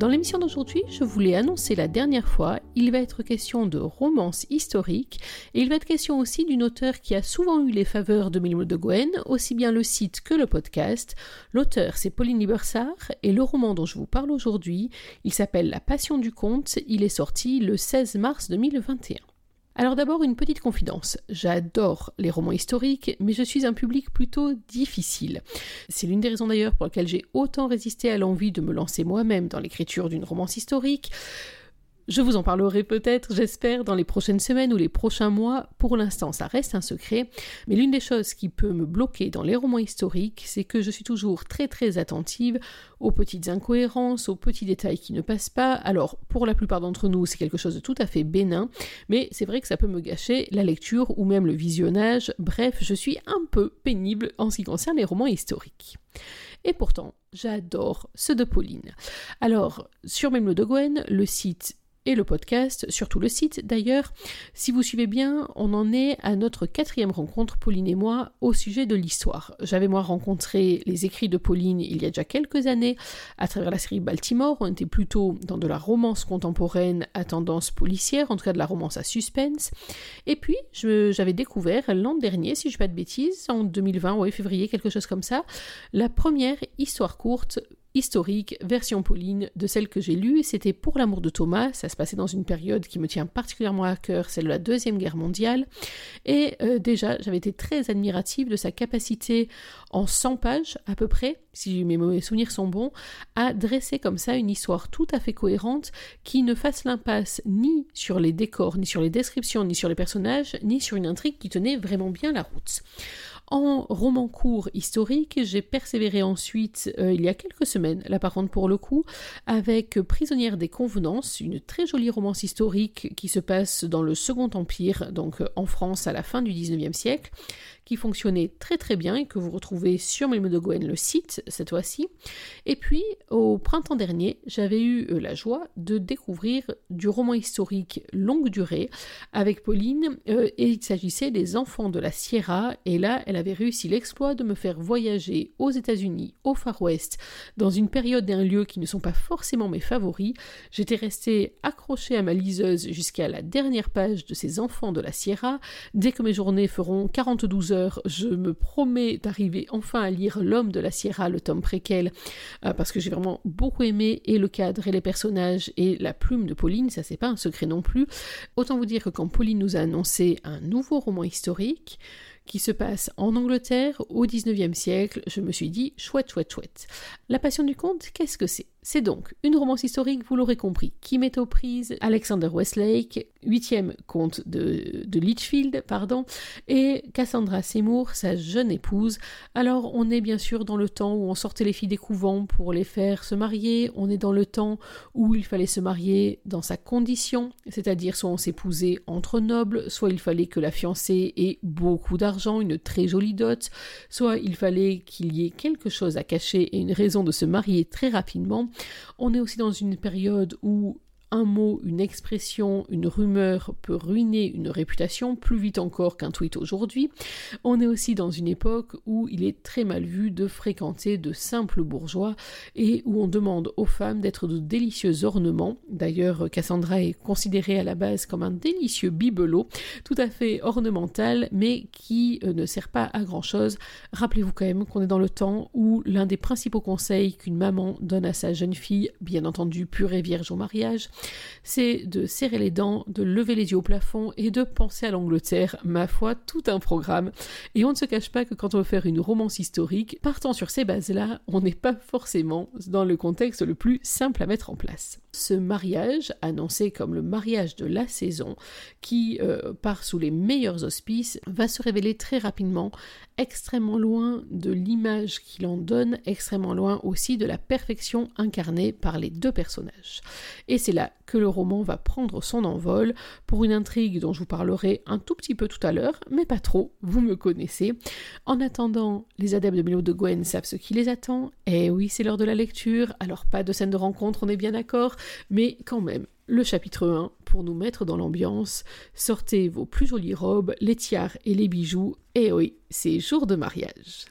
Dans l'émission d'aujourd'hui, je voulais annoncer la dernière fois, il va être question de romance historique et il va être question aussi d'une auteure qui a souvent eu les faveurs de Mille de Gwen, aussi bien le site que le podcast. L'auteur, c'est Pauline Libersart et le roman dont je vous parle aujourd'hui, il s'appelle La Passion du Comte, il est sorti le 16 mars 2021. Alors d'abord une petite confidence, j'adore les romans historiques, mais je suis un public plutôt difficile. C'est l'une des raisons d'ailleurs pour lesquelles j'ai autant résisté à l'envie de me lancer moi-même dans l'écriture d'une romance historique. Je vous en parlerai peut-être, j'espère, dans les prochaines semaines ou les prochains mois. Pour l'instant, ça reste un secret. Mais l'une des choses qui peut me bloquer dans les romans historiques, c'est que je suis toujours très très attentive aux petites incohérences, aux petits détails qui ne passent pas. Alors, pour la plupart d'entre nous, c'est quelque chose de tout à fait bénin, mais c'est vrai que ça peut me gâcher la lecture ou même le visionnage. Bref, je suis un peu pénible en ce qui concerne les romans historiques. Et pourtant, j'adore ceux de Pauline. Alors, sur Même de Gwen, le site et le podcast, surtout le site d'ailleurs. Si vous suivez bien, on en est à notre quatrième rencontre, Pauline et moi, au sujet de l'histoire. J'avais moi rencontré les écrits de Pauline il y a déjà quelques années à travers la série Baltimore. On était plutôt dans de la romance contemporaine à tendance policière, en tout cas de la romance à suspense. Et puis, j'avais découvert l'an dernier, si je ne pas de bêtises, en 2020, ouais, février, quelque chose comme ça, la première histoire courte historique, version Pauline, de celle que j'ai lue. C'était Pour l'amour de Thomas. Ça se passait dans une période qui me tient particulièrement à cœur, celle de la Deuxième Guerre mondiale. Et euh, déjà, j'avais été très admirative de sa capacité, en 100 pages à peu près, si mes mauvais souvenirs sont bons, à dresser comme ça une histoire tout à fait cohérente qui ne fasse l'impasse ni sur les décors, ni sur les descriptions, ni sur les personnages, ni sur une intrigue qui tenait vraiment bien la route. En roman court historique, j'ai persévéré ensuite, euh, il y a quelques semaines, là par contre pour le coup, avec Prisonnière des Convenances, une très jolie romance historique qui se passe dans le Second Empire, donc en France à la fin du 19e siècle, qui fonctionnait très très bien et que vous retrouvez sur Melmo de Gwen, le site, cette fois-ci. Et puis, au printemps dernier, j'avais eu euh, la joie de découvrir du roman historique longue durée avec Pauline, euh, et il s'agissait des Enfants de la Sierra, et là, elle avait réussi l'exploit de me faire voyager aux États-Unis, au Far West, dans une période et un lieu qui ne sont pas forcément mes favoris. J'étais restée accrochée à ma liseuse jusqu'à la dernière page de ces Enfants de la Sierra. Dès que mes journées feront 42 heures, je me promets d'arriver enfin à lire L'homme de la Sierra, le tome préquel, euh, parce que j'ai vraiment beaucoup aimé et le cadre et les personnages et la plume de Pauline, ça c'est pas un secret non plus. Autant vous dire que quand Pauline nous a annoncé un nouveau roman historique, qui se passe en Angleterre au 19e siècle, je me suis dit chouette, chouette, chouette. La passion du conte, qu'est-ce que c'est? C'est donc une romance historique, vous l'aurez compris, qui met aux prises Alexander Westlake, huitième comte de, de Litchfield, pardon, et Cassandra Seymour, sa jeune épouse. Alors on est bien sûr dans le temps où on sortait les filles des couvents pour les faire se marier, on est dans le temps où il fallait se marier dans sa condition, c'est-à-dire soit on s'épousait entre nobles, soit il fallait que la fiancée ait beaucoup d'argent, une très jolie dot, soit il fallait qu'il y ait quelque chose à cacher et une raison de se marier très rapidement. On est aussi dans une période où un mot, une expression, une rumeur peut ruiner une réputation plus vite encore qu'un tweet aujourd'hui. On est aussi dans une époque où il est très mal vu de fréquenter de simples bourgeois et où on demande aux femmes d'être de délicieux ornements. D'ailleurs, Cassandra est considérée à la base comme un délicieux bibelot, tout à fait ornemental, mais qui euh, ne sert pas à grand chose. Rappelez-vous quand même qu'on est dans le temps où l'un des principaux conseils qu'une maman donne à sa jeune fille, bien entendu pure et vierge au mariage, c'est de serrer les dents, de lever les yeux au plafond et de penser à l'Angleterre, ma foi, tout un programme. Et on ne se cache pas que quand on veut faire une romance historique, partant sur ces bases-là, on n'est pas forcément dans le contexte le plus simple à mettre en place. Ce mariage, annoncé comme le mariage de la saison, qui euh, part sous les meilleurs auspices, va se révéler très rapidement extrêmement loin de l'image qu'il en donne, extrêmement loin aussi de la perfection incarnée par les deux personnages. Et c'est là que le roman va prendre son envol pour une intrigue dont je vous parlerai un tout petit peu tout à l'heure, mais pas trop, vous me connaissez. En attendant, les adeptes de Milo de Gwen savent ce qui les attend. Eh oui, c'est l'heure de la lecture, alors pas de scène de rencontre, on est bien d'accord, mais quand même, le chapitre 1 pour nous mettre dans l'ambiance. Sortez vos plus jolies robes, les tiares et les bijoux. Et oui, c'est jour de mariage.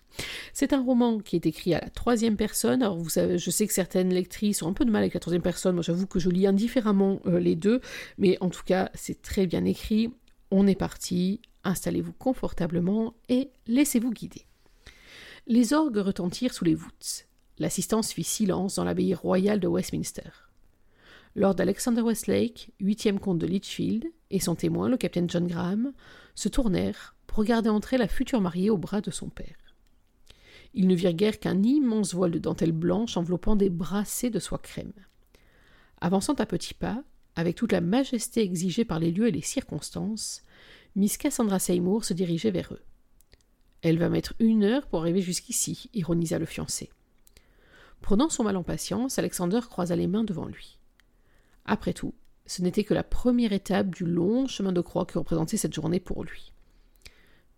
C'est un roman qui est écrit à la troisième personne. Alors vous savez, je sais que certaines lectrices ont un peu de mal avec la troisième personne. Moi, j'avoue que je lis indifféremment euh, les deux, mais en tout cas, c'est très bien écrit. On est parti. Installez-vous confortablement et laissez-vous guider. Les orgues retentirent sous les voûtes. L'assistance fit silence dans l'abbaye royale de Westminster. Lord Alexander Westlake, huitième comte de Litchfield, et son témoin, le capitaine John Graham, se tournèrent pour regarder entrer la future mariée au bras de son père. Ils ne virent guère qu'un immense voile de dentelle blanche enveloppant des brassées de soie crème. Avançant à petits pas, avec toute la majesté exigée par les lieux et les circonstances, Miss Cassandra Seymour se dirigeait vers eux. Elle va mettre une heure pour arriver jusqu'ici, ironisa le fiancé. Prenant son mal en patience, Alexander croisa les mains devant lui. Après tout, ce n'était que la première étape du long chemin de croix que représentait cette journée pour lui.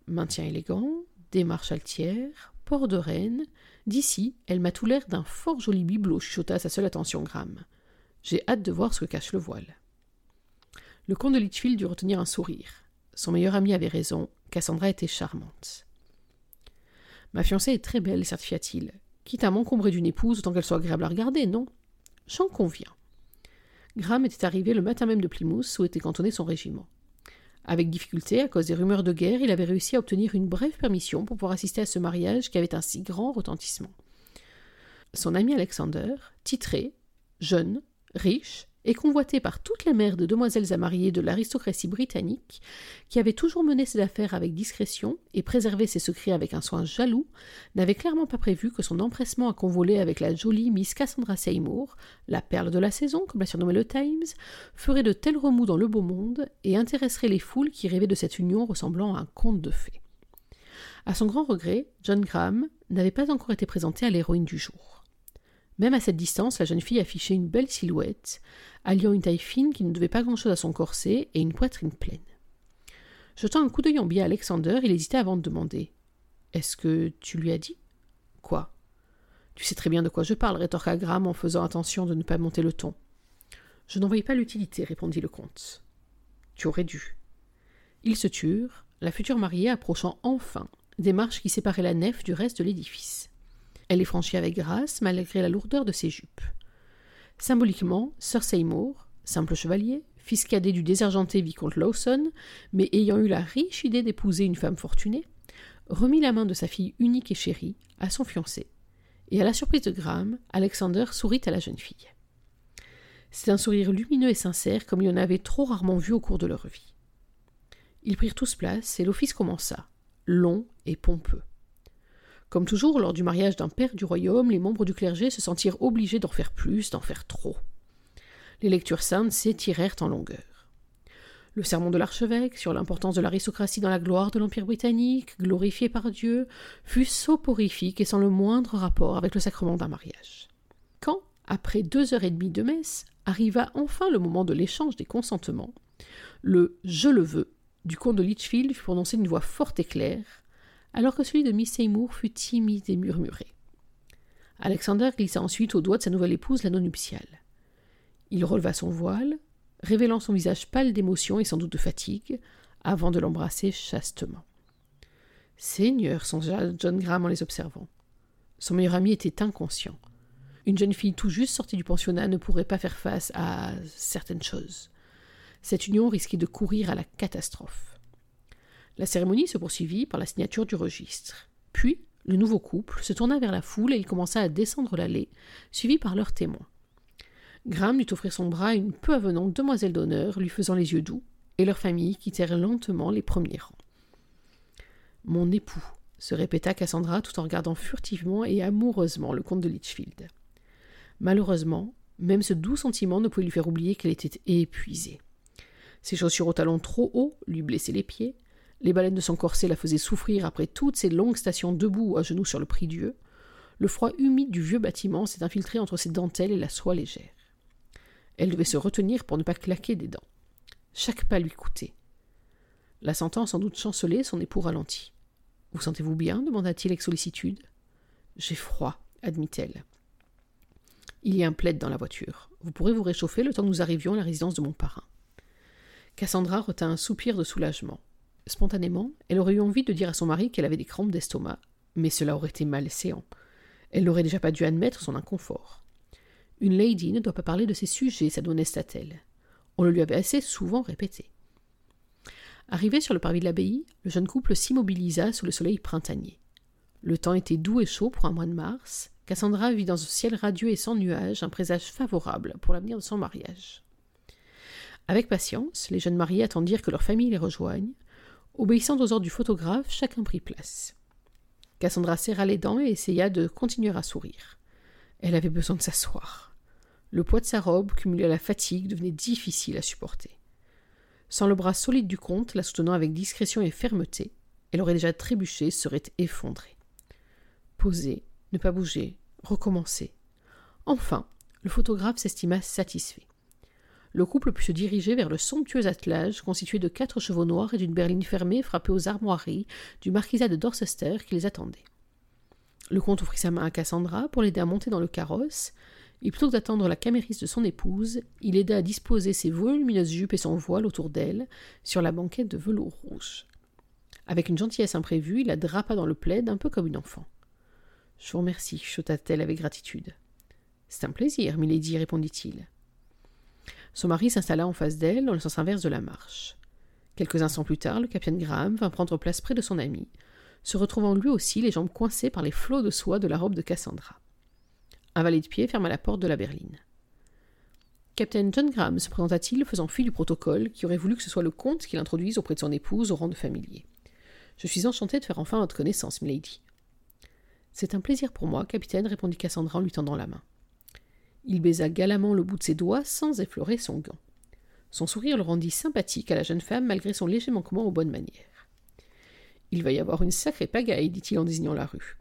Maintien élégant, démarche altière, port de reine, d'ici, elle m'a tout l'air d'un fort joli bibelot, chuchota sa seule attention Graham. J'ai hâte de voir ce que cache le voile. Le comte de Litchfield dut retenir un sourire. Son meilleur ami avait raison, Cassandra était charmante. Ma fiancée est très belle, certifia-t-il. Quitte à m'encombrer d'une épouse, autant qu'elle soit agréable à regarder, non? J'en conviens. Graham était arrivé le matin même de Plymouth, où était cantonné son régiment. Avec difficulté, à cause des rumeurs de guerre, il avait réussi à obtenir une brève permission pour pouvoir assister à ce mariage qui avait un si grand retentissement. Son ami Alexander, titré, jeune, riche, et convoité par toutes les mères de demoiselles à marier de l'aristocratie britannique, qui avait toujours mené ses affaires avec discrétion et préservé ses secrets avec un soin jaloux, n'avait clairement pas prévu que son empressement à convoler avec la jolie Miss Cassandra Seymour, la perle de la saison, comme l'a surnommé le Times, ferait de tels remous dans le beau monde et intéresserait les foules qui rêvaient de cette union ressemblant à un conte de fées. À son grand regret, John Graham n'avait pas encore été présenté à l'héroïne du jour. Même à cette distance, la jeune fille affichait une belle silhouette, alliant une taille fine qui ne devait pas grand-chose à son corset et une poitrine pleine. Jetant un coup d'œil en biais à Alexander, il hésitait avant de demander Est-ce que tu lui as dit? Quoi Tu sais très bien de quoi je parle, rétorqua Graham en faisant attention de ne pas monter le ton. Je n'en voyais pas l'utilité, répondit le comte. Tu aurais dû. Ils se turent, la future mariée approchant enfin des marches qui séparaient la nef du reste de l'édifice. Elle les franchit avec grâce, malgré la lourdeur de ses jupes. Symboliquement, Sir Seymour, simple chevalier, fils cadet du désargenté vicomte Lawson, mais ayant eu la riche idée d'épouser une femme fortunée, remit la main de sa fille unique et chérie à son fiancé. Et à la surprise de Graham, Alexander sourit à la jeune fille. C'est un sourire lumineux et sincère comme il en avait trop rarement vu au cours de leur vie. Ils prirent tous place et l'office commença, long et pompeux. Comme toujours, lors du mariage d'un père du royaume, les membres du clergé se sentirent obligés d'en faire plus, d'en faire trop. Les lectures saintes s'étirèrent en longueur. Le sermon de l'archevêque sur l'importance de l'aristocratie dans la gloire de l'Empire britannique, glorifié par Dieu, fut soporifique et sans le moindre rapport avec le sacrement d'un mariage. Quand, après deux heures et demie de messe, arriva enfin le moment de l'échange des consentements, le Je le veux du comte de Litchfield fut prononcé d'une voix forte et claire, alors que celui de Miss Seymour fut timide et murmuré. Alexander glissa ensuite au doigt de sa nouvelle épouse l'anneau nuptial. Il releva son voile, révélant son visage pâle d'émotion et sans doute de fatigue, avant de l'embrasser chastement. Seigneur, songea John Graham en les observant. Son meilleur ami était inconscient. Une jeune fille tout juste sortie du pensionnat ne pourrait pas faire face à certaines choses. Cette union risquait de courir à la catastrophe. La cérémonie se poursuivit par la signature du registre. Puis, le nouveau couple se tourna vers la foule et il commença à descendre l'allée, suivi par leurs témoins. Graham dut offrir son bras à une peu avenante demoiselle d'honneur, lui faisant les yeux doux, et leur famille quittèrent lentement les premiers rangs. Mon époux, se répéta Cassandra tout en regardant furtivement et amoureusement le comte de Litchfield. Malheureusement, Même ce doux sentiment ne pouvait lui faire oublier qu'elle était épuisée. Ses chaussures aux talons trop hauts lui blessaient les pieds, les baleines de son corset la faisaient souffrir après toutes ces longues stations debout à genoux sur le prie-dieu, le froid humide du vieux bâtiment s'est infiltré entre ses dentelles et la soie légère. Elle devait se retenir pour ne pas claquer des dents. Chaque pas lui coûtait. La sentant sans doute chanceler, son époux ralentit. Vous sentez-vous bien? demanda-t-il avec sollicitude. J'ai froid, admit-elle. Il y a un plaid dans la voiture. Vous pourrez vous réchauffer le temps que nous arrivions à la résidence de mon parrain. Cassandra retint un soupir de soulagement. Spontanément, elle aurait eu envie de dire à son mari qu'elle avait des crampes d'estomac, mais cela aurait été malséant. Elle n'aurait déjà pas dû admettre son inconfort. Une lady ne doit pas parler de ses sujets, s'adonnesta-t-elle. On le lui avait assez souvent répété. Arrivé sur le parvis de l'abbaye, le jeune couple s'immobilisa sous le soleil printanier. Le temps était doux et chaud pour un mois de mars. Cassandra vit dans un ciel radieux et sans nuages un présage favorable pour l'avenir de son mariage. Avec patience, les jeunes mariés attendirent que leur famille les rejoigne. Obéissant aux ordres du photographe, chacun prit place. Cassandra serra les dents et essaya de continuer à sourire. Elle avait besoin de s'asseoir. Le poids de sa robe, cumulé à la fatigue, devenait difficile à supporter. Sans le bras solide du comte, la soutenant avec discrétion et fermeté, elle aurait déjà trébuché, serait effondrée. Poser, ne pas bouger, recommencer. Enfin, le photographe s'estima satisfait le couple put se diriger vers le somptueux attelage constitué de quatre chevaux noirs et d'une berline fermée frappée aux armoiries du marquisat de Dorchester qui les attendait. Le comte offrit sa main à Cassandra pour l'aider à monter dans le carrosse, et plutôt que d'attendre la camériste de son épouse, il aida à disposer ses volumineuses jupes et son voile autour d'elle sur la banquette de velours rouge. Avec une gentillesse imprévue, il la drapa dans le plaid un peu comme une enfant. Je vous remercie, chuta-t-elle avec gratitude. C'est un plaisir, milady, répondit-il. Son mari s'installa en face d'elle, dans le sens inverse de la marche. Quelques instants plus tard, le capitaine Graham vint prendre place près de son ami, se retrouvant lui aussi les jambes coincées par les flots de soie de la robe de Cassandra. Un valet de pied ferma la porte de la berline. Capitaine John Graham se présenta-t-il, faisant fi du protocole, qui aurait voulu que ce soit le comte qui l'introduise auprès de son épouse au rang de familier? Je suis enchanté de faire enfin votre connaissance, milady. C'est un plaisir pour moi, capitaine, répondit Cassandra en lui tendant la main. Il baisa galamment le bout de ses doigts sans effleurer son gant. Son sourire le rendit sympathique à la jeune femme malgré son léger manquement aux bonnes manières. Il va y avoir une sacrée pagaille, dit-il en désignant la rue.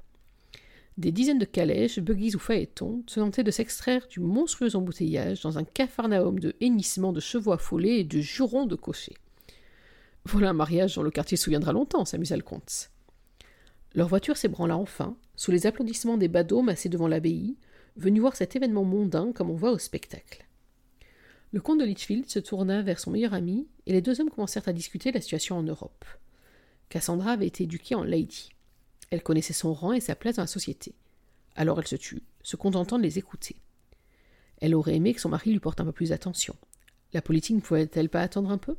Des dizaines de calèches, buggies ou phaétons tentaient de s'extraire du monstrueux embouteillage dans un capharnaüm de hennissements de chevaux affolés et de jurons de cochers. Voilà un mariage dont le quartier se souviendra longtemps, s'amusa le comte. Leur voiture s'ébranla enfin, sous les applaudissements des badauds massés devant l'abbaye, venu voir cet événement mondain comme on voit au spectacle. Le comte de Litchfield se tourna vers son meilleur ami, et les deux hommes commencèrent à discuter la situation en Europe. Cassandra avait été éduquée en lady. Elle connaissait son rang et sa place dans la société. Alors elle se tut, se contentant de les écouter. Elle aurait aimé que son mari lui porte un peu plus d'attention. La politique ne pouvait-elle pas attendre un peu?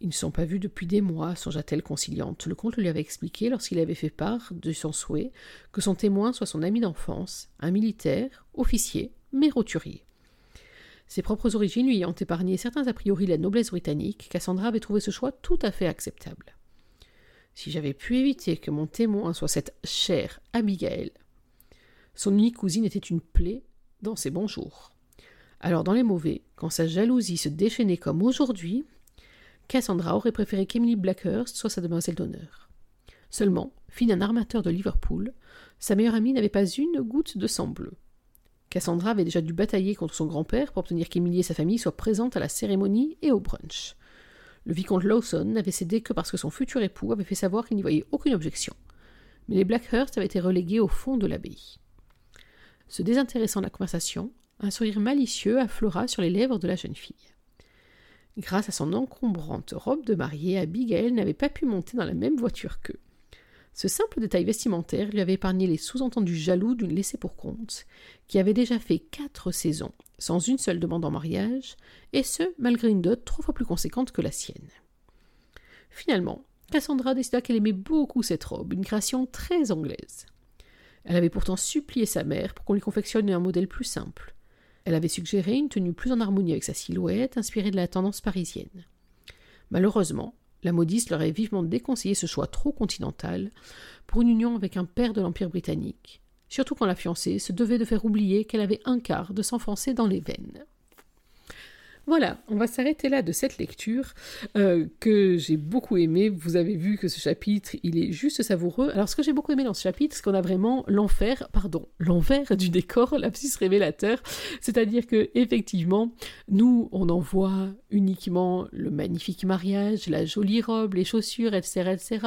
Ils ne sont pas vus depuis des mois, songea-t-elle conciliante. Le comte lui avait expliqué, lorsqu'il avait fait part de son souhait, que son témoin soit son ami d'enfance, un militaire, officier, mais roturier. Ses propres origines lui ayant épargné certains a priori de la noblesse britannique, Cassandra avait trouvé ce choix tout à fait acceptable. Si j'avais pu éviter que mon témoin soit cette chère Abigail. Son unique cousine était une plaie dans ses bons jours. Alors dans les mauvais, quand sa jalousie se déchaînait comme aujourd'hui, Cassandra aurait préféré qu'Emily Blackhurst soit sa demoiselle d'honneur. Seulement, fille d'un armateur de Liverpool, sa meilleure amie n'avait pas une goutte de sang bleu. Cassandra avait déjà dû batailler contre son grand-père pour obtenir qu'Emily et sa famille soient présentes à la cérémonie et au brunch. Le vicomte Lawson n'avait cédé que parce que son futur époux avait fait savoir qu'il n'y voyait aucune objection. Mais les Blackhurst avaient été relégués au fond de l'abbaye. Se désintéressant de la conversation, un sourire malicieux affleura sur les lèvres de la jeune fille. Grâce à son encombrante robe de mariée, Abigail n'avait pas pu monter dans la même voiture qu'eux. Ce simple détail vestimentaire lui avait épargné les sous-entendus jaloux d'une laissée pour compte, qui avait déjà fait quatre saisons, sans une seule demande en mariage, et ce, malgré une dot trois fois plus conséquente que la sienne. Finalement, Cassandra décida qu'elle aimait beaucoup cette robe, une création très anglaise. Elle avait pourtant supplié sa mère pour qu'on lui confectionne un modèle plus simple, elle avait suggéré une tenue plus en harmonie avec sa silhouette, inspirée de la tendance parisienne. Malheureusement, la modiste leur avait vivement déconseillé ce choix trop continental pour une union avec un père de l'Empire britannique, surtout quand la fiancée se devait de faire oublier qu'elle avait un quart de s'enfoncer dans les veines. Voilà, on va s'arrêter là de cette lecture euh, que j'ai beaucoup aimé. Vous avez vu que ce chapitre, il est juste savoureux. Alors, ce que j'ai beaucoup aimé dans ce chapitre, c'est qu'on a vraiment l'enfer, pardon, l'envers du décor, l'abscisse révélateur. C'est-à-dire que, effectivement, nous, on en voit uniquement le magnifique mariage, la jolie robe, les chaussures, etc., etc.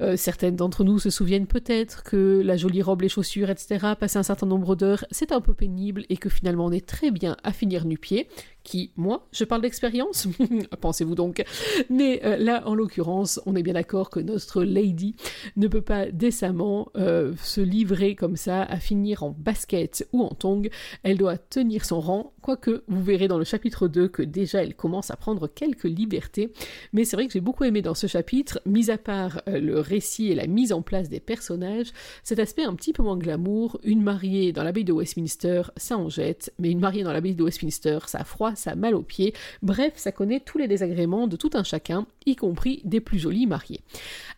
Euh, certaines d'entre nous se souviennent peut-être que la jolie robe, les chaussures, etc., passer un certain nombre d'heures, c'est un peu pénible et que finalement on est très bien à finir nu-pied qui, moi, je parle d'expérience, pensez-vous donc. Mais euh, là, en l'occurrence, on est bien d'accord que notre lady ne peut pas décemment euh, se livrer comme ça à finir en basket ou en tongs. Elle doit tenir son rang, quoique vous verrez dans le chapitre 2 que déjà elle commence à prendre quelques libertés. Mais c'est vrai que j'ai beaucoup aimé dans ce chapitre, mis à part euh, le récit et la mise en place des personnages, cet aspect un petit peu moins glamour. Une mariée dans l'abbaye de Westminster, ça en jette, mais une mariée dans l'abbaye de Westminster, ça froid ça mal aux bref, ça connaît tous les désagréments de tout un chacun, y compris des plus jolis mariés.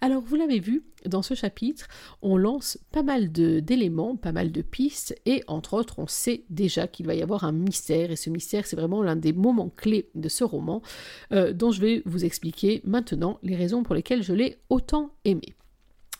Alors vous l'avez vu, dans ce chapitre, on lance pas mal d'éléments, pas mal de pistes, et entre autres, on sait déjà qu'il va y avoir un mystère, et ce mystère, c'est vraiment l'un des moments clés de ce roman, euh, dont je vais vous expliquer maintenant les raisons pour lesquelles je l'ai autant aimé.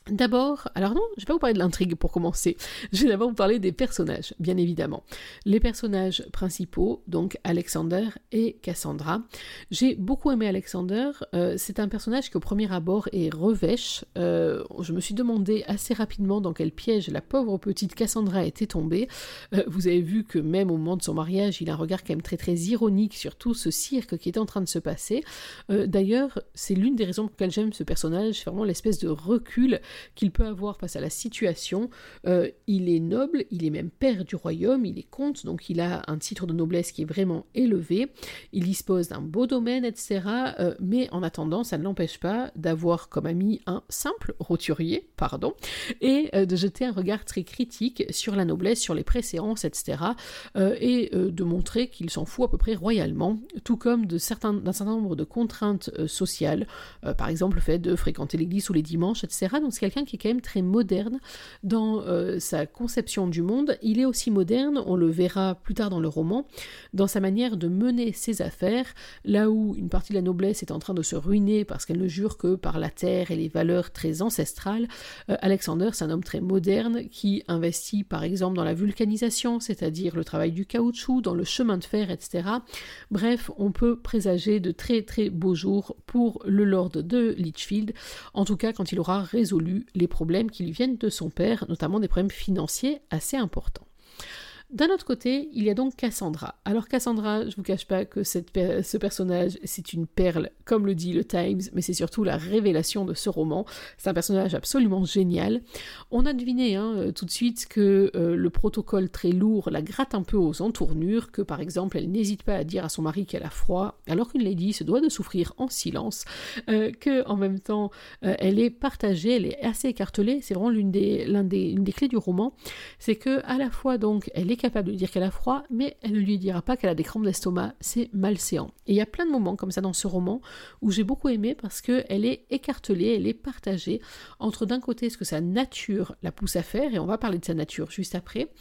D'abord, alors non, je vais pas vous parler de l'intrigue pour commencer. Je vais d'abord vous parler des personnages, bien évidemment. Les personnages principaux, donc Alexander et Cassandra. J'ai beaucoup aimé Alexander. Euh, c'est un personnage qui au premier abord est revêche. Euh, je me suis demandé assez rapidement dans quel piège la pauvre petite Cassandra était tombée. Euh, vous avez vu que même au moment de son mariage, il a un regard quand même très très ironique sur tout ce cirque qui est en train de se passer. D'ailleurs, c'est l'une des raisons pour lesquelles j'aime ce personnage, c'est vraiment l'espèce de recul qu'il peut avoir face à la situation. Euh, il est noble, il est même père du royaume, il est comte, donc il a un titre de noblesse qui est vraiment élevé, il dispose d'un beau domaine, etc. Euh, mais en attendant, ça ne l'empêche pas d'avoir comme ami un simple roturier, pardon, et euh, de jeter un regard très critique sur la noblesse, sur les préséances, etc. et de montrer qu'il s'en fout à peu près royalement, tout comme d'un certain, nombre de contraintes sociales, par exemple le fait de fréquenter l'église tous les dimanches, etc. quelqu'un qui est quand même très moderne dans euh, sa conception du monde. Il est aussi moderne, on le verra plus tard dans le roman, dans sa manière de mener ses affaires, là où une partie de la noblesse est en train de se ruiner parce qu'elle ne jure que par la terre et les valeurs très ancestrales. Euh, Alexander, c'est un homme très moderne qui investit par exemple dans la vulcanisation, c'est-à-dire le travail du caoutchouc, dans le chemin de fer, etc. Bref, on peut présager de très très beaux jours pour le lord de Litchfield, en tout cas quand il aura résolu les problèmes qui lui viennent de son père, notamment des problèmes financiers assez importants. D'un autre côté, il y a donc Cassandra. Alors Cassandra, je vous cache pas que ce personnage, c'est une perle, comme le dit le Times, mais c'est surtout la révélation de ce roman. C'est un personnage absolument génial. On a deviné hein, euh, tout de suite que euh, le protocole très lourd la gratte un peu aux entournures, que par exemple elle n'hésite pas à dire à son mari qu'elle a froid, alors qu'une lady se doit de souffrir en silence, euh, que en même temps elle est partagée, elle est assez écartelée. C'est vraiment l'une des, des, des clés du roman, c'est que à la fois donc elle est capable de dire qu'elle a froid, mais elle ne lui dira pas qu'elle a des crampes d'estomac, c'est malséant. Et il y a plein de moments comme ça dans ce roman où j'ai beaucoup aimé parce qu'elle est écartelée, elle est partagée entre d'un côté ce que sa nature la pousse à faire, et on va parler de sa nature juste après,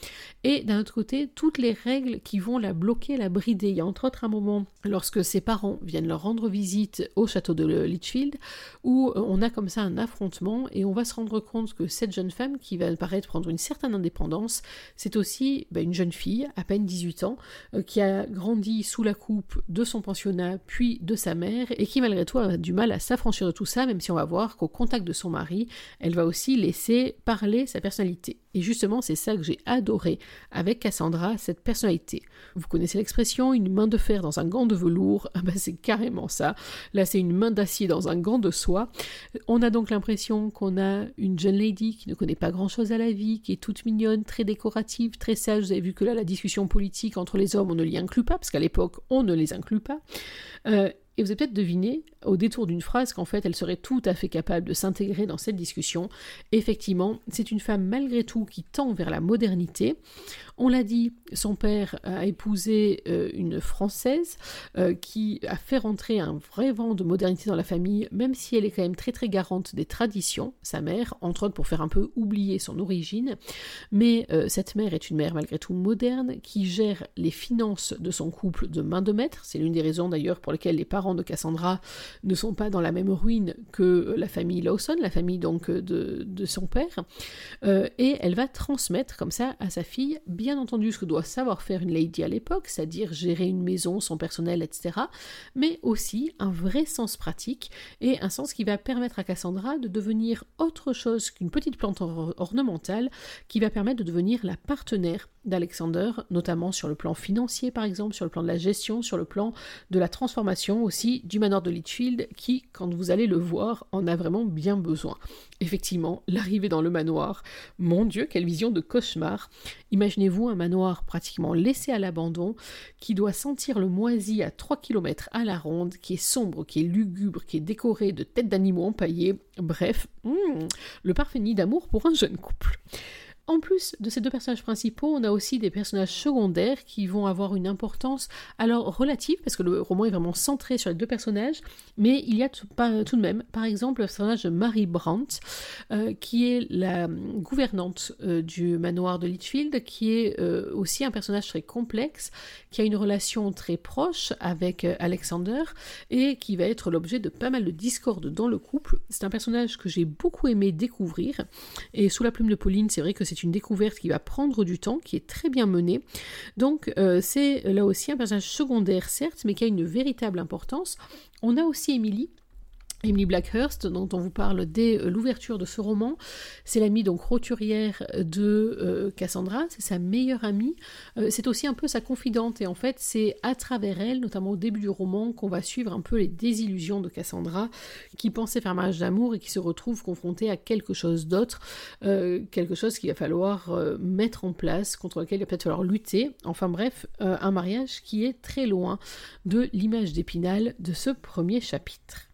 et d'un autre côté toutes les règles qui vont la bloquer, la brider. Il y a entre autres un moment lorsque ses parents viennent leur rendre visite au château de Litchfield où euh, on a comme ça un affrontement et on va se rendre compte que cette jeune femme qui va paraître prendre une certaine indépendance, c'est aussi une jeune fille, à peine 18 ans, euh, qui a grandi sous la coupe de son pensionnat puis de sa mère et qui malgré tout a du mal à s'affranchir de tout ça, même si on va voir qu'au contact de son mari, elle va aussi laisser parler sa personnalité. Et justement, c'est ça que j'ai adoré avec Cassandra, cette personnalité. Vous connaissez l'expression une main de fer dans un gant de velours, ah bah c'est carrément ça. Là, c'est une main d'acier dans un gant de soie. On a donc l'impression qu'on a une jeune lady qui ne connaît pas grand-chose à la vie, qui est toute mignonne, très décorative, très sage. Vu que là, la discussion politique entre les hommes, on ne l'y inclut pas, parce qu'à l'époque, on ne les inclut pas. Euh, et vous avez peut-être deviné, au détour d'une phrase, qu'en fait, elle serait tout à fait capable de s'intégrer dans cette discussion. Effectivement, c'est une femme malgré tout qui tend vers la modernité. On l'a dit, son père a épousé euh, une Française euh, qui a fait rentrer un vrai vent de modernité dans la famille, même si elle est quand même très très garante des traditions, sa mère, entre autres pour faire un peu oublier son origine. Mais euh, cette mère est une mère malgré tout moderne qui gère les finances de son couple de main de maître. C'est l'une des raisons d'ailleurs pour lesquelles les parents de Cassandra ne sont pas dans la même ruine que la famille Lawson, la famille donc de, de son père. et elle va transmettre comme ça à sa fille, bien entendu, ce que doit savoir faire une lady à l'époque, c'est-à-dire gérer une maison, son personnel, etc. Mais aussi un vrai sens pratique et un sens qui va permettre à Cassandra de devenir autre chose qu'une petite plante ornementale qui va permettre de devenir la partenaire d'Alexander, notamment sur le plan financier par exemple, sur le plan de la gestion, sur le plan de la transformation aussi du manoir de Litchfield qui, quand vous allez le voir, en a vraiment bien besoin. Effectivement, l'arrivée dans le manoir, mon Dieu, quelle vision de cauchemar. Imaginez-vous un manoir pratiquement laissé à l'abandon, qui doit sentir le moisi à 3 km à la ronde, qui est sombre, qui est lugubre, qui est décoré de têtes d'animaux empaillées. Bref, hmm, le nid d'amour pour un jeune couple. En plus de ces deux personnages principaux, on a aussi des personnages secondaires qui vont avoir une importance alors relative, parce que le roman est vraiment centré sur les deux personnages, mais il y a tout, de même, par exemple, le personnage de Mary Brandt, euh, qui est la gouvernante euh, du manoir de Litchfield, qui est euh, aussi un personnage très complexe, qui a une relation très proche avec Alexander, et qui va être l'objet de pas mal de discordes dans le couple. C'est un personnage que j'ai beaucoup aimé découvrir, et sous la plume de Pauline, c'est vrai que c'est une découverte qui va prendre du temps, qui est très bien menée. Donc euh, c'est là aussi un personnage secondaire certes, mais qui a une véritable importance. On a aussi Émilie Emily Blackhurst, dont on vous parle dès euh, l'ouverture de ce roman, c'est l'amie donc roturière de euh, Cassandra, c'est sa meilleure amie, euh, c'est aussi un peu sa confidente. Et en fait c'est à travers elle, notamment au début du roman, qu'on va suivre un peu les désillusions de Cassandra, qui pensait faire mariage d'amour et qui se retrouve confrontée à quelque chose d'autre, quelque chose qu'il va falloir mettre en place, contre lequel il va peut-être falloir lutter, enfin bref, un mariage qui est très loin de l'image d'Épinal de ce premier chapitre.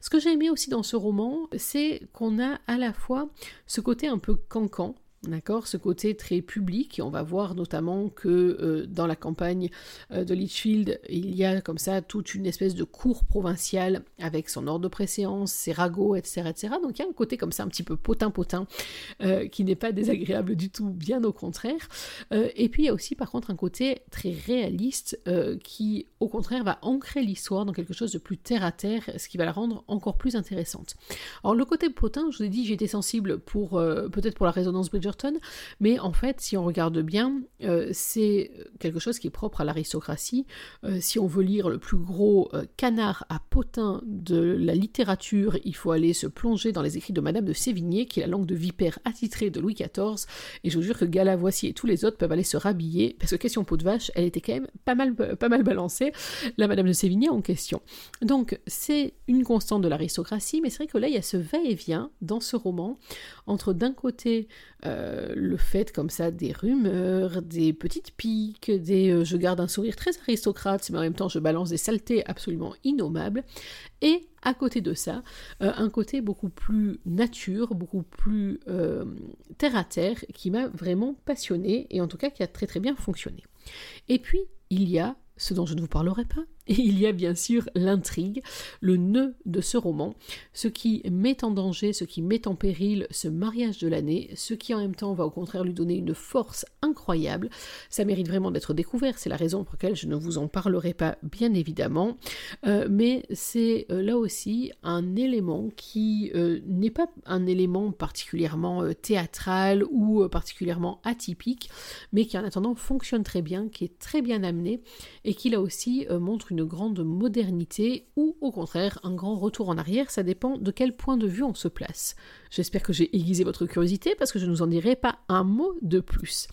Ce que j'ai aimé aussi dans ce roman, c'est qu'on a à la fois ce côté un peu cancan, D'accord Ce côté très public, et on va voir notamment que euh, dans la campagne euh, de Litchfield, il y a comme ça toute une espèce de cour provinciale avec son ordre de préséance, ses ragots, etc., etc. Donc il y a un côté comme ça un petit peu potin-potin euh, qui n'est pas désagréable du tout, bien au contraire. et puis il y a aussi par contre un côté très réaliste qui au contraire va ancrer l'histoire dans quelque chose de plus terre-à-terre, ce qui va la rendre encore plus intéressante. Alors le côté potin, je vous ai dit, j'étais sensible pour peut-être pour la résonance Bridger mais en fait, si on regarde bien, euh, c'est quelque chose qui est propre à l'aristocratie. Euh, si on veut lire le plus gros euh, canard à potin de la littérature, il faut aller se plonger dans les écrits de Madame de Sévigné, qui est la langue de vipère attitrée de Louis XIV, et je vous jure que Galavoissier et tous les autres peuvent aller se rhabiller, parce que question peau de vache, elle était quand même pas mal, pas mal balancée, la Madame de Sévigné en question. Donc c'est une constante de l'aristocratie, mais c'est vrai que là, il y a ce va-et-vient dans ce roman, entre d'un côté euh, le fait comme ça des rumeurs, des petites piques, des euh, je garde un sourire très aristocrate, mais en même temps je balance des saletés absolument innommables, et à côté de ça, euh, un côté beaucoup plus nature, beaucoup plus terre à terre, qui m'a vraiment passionné et en tout cas qui a très très bien fonctionné. Et puis il y a ce dont je ne vous parlerai pas, et il y a bien sûr l'intrigue, le nœud de ce roman, ce qui met en danger, ce qui met en péril ce mariage de l'année, ce qui en même temps va au contraire lui donner une force incroyable. Ça mérite vraiment d'être découvert, c'est la raison pour laquelle je ne vous en parlerai pas bien évidemment, euh, mais c'est euh, là aussi un élément qui euh, n'est pas un élément particulièrement théâtral ou particulièrement atypique, mais qui en attendant fonctionne très bien, qui est très bien amené et qui là aussi montre une une grande modernité ou au contraire un grand retour en arrière, ça dépend de quel point de vue on se place. J'espère que j'ai aiguisé votre curiosité parce que je ne vous en dirai pas un mot de plus.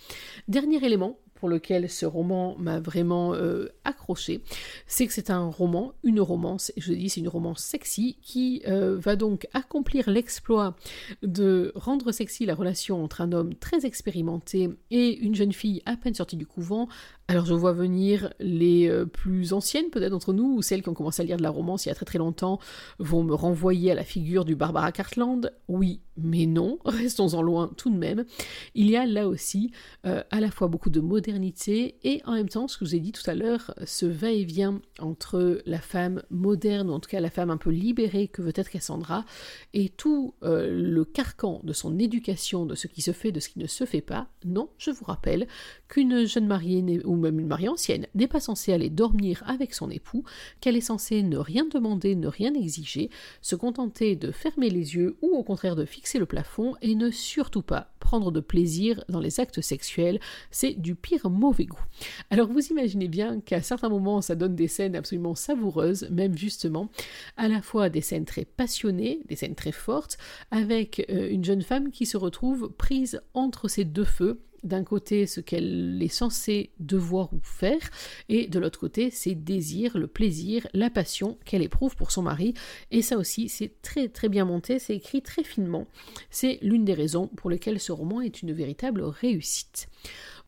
Dernier élément pour lequel ce roman m'a vraiment euh, accroché, c'est que c'est un roman, une romance, et je dis c'est une romance sexy, qui euh, va donc accomplir l'exploit de rendre sexy la relation entre un homme très expérimenté et une jeune fille à peine sortie du couvent, alors je vois venir les euh, plus anciennes peut-être d'entre nous, ou celles qui ont commencé à lire de la romance il y a très très longtemps, vont me renvoyer à la figure du Barbara Cartland. Oui, mais non, restons-en loin tout de même. Il y a là aussi euh, à la fois beaucoup de modernité et en même temps, ce que je vous ai dit tout à l'heure, ce va-et-vient entre la femme moderne, en tout cas la femme un peu libérée que veut être Cassandra, et tout euh, le carcan de son éducation, de ce qui se fait, de ce qui ne se fait pas. Non, je vous rappelle qu'une jeune mariée ou même une mariée ancienne, n'est pas censée aller dormir avec son époux, qu'elle est censée ne rien demander, ne rien exiger, se contenter de fermer les yeux ou au contraire de fixer le plafond et ne surtout pas prendre de plaisir dans les actes sexuels, c'est du pire mauvais goût. Alors vous imaginez bien qu'à certains moments ça donne des scènes absolument savoureuses, même justement, à la fois des scènes très passionnées, des scènes très fortes, avec euh, une jeune femme qui se retrouve prise entre ces deux feux, d'un côté ce qu'elle est censée devoir ou faire, et de l'autre côté ses désirs, le plaisir, la passion qu'elle éprouve pour son mari. Et ça aussi, c'est très très bien monté, c'est écrit très finement. C'est l'une des raisons pour lesquelles ce roman est une véritable réussite.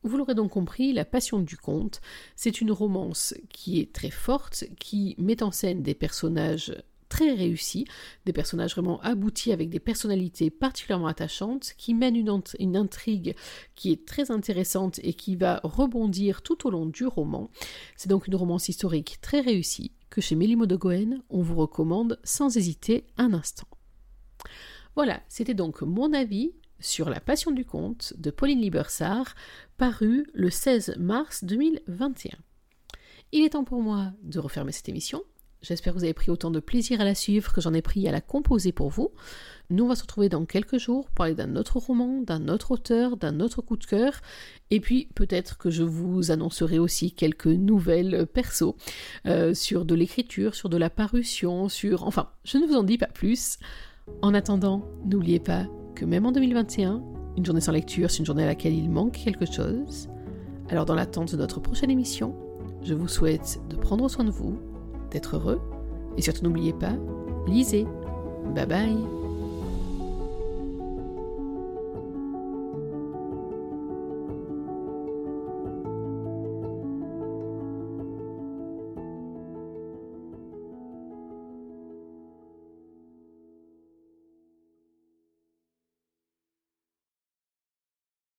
Vous l'aurez donc compris, La Passion du Comte, c'est une romance qui est très forte, qui met en scène des personnages très réussi, des personnages vraiment aboutis avec des personnalités particulièrement attachantes, qui mènent une, intrigue qui est très intéressante et qui va rebondir tout au long du roman. C'est donc une romance historique très réussie que chez Mélimo de Goen, on vous recommande sans hésiter un instant. Voilà, c'était donc mon avis sur La Passion du Comte de Pauline Libersart, paru le 16 mars 2021. Il est temps pour moi de refermer cette émission. J'espère que vous avez pris autant de plaisir à la suivre que j'en ai pris à la composer pour vous. Nous, on va se retrouver dans quelques jours pour parler d'un autre roman, d'un autre auteur, d'un autre coup de cœur. Et puis, peut-être que je vous annoncerai aussi quelques nouvelles perso euh, sur de l'écriture, sur de la parution, sur... Enfin, je ne vous en dis pas plus. En attendant, n'oubliez pas que même en 2021, une journée sans lecture, c'est une journée à laquelle il manque quelque chose. Alors, dans l'attente de notre prochaine émission, je vous souhaite de prendre soin de vous d'être heureux. Et surtout n'oubliez pas, lisez. Bye bye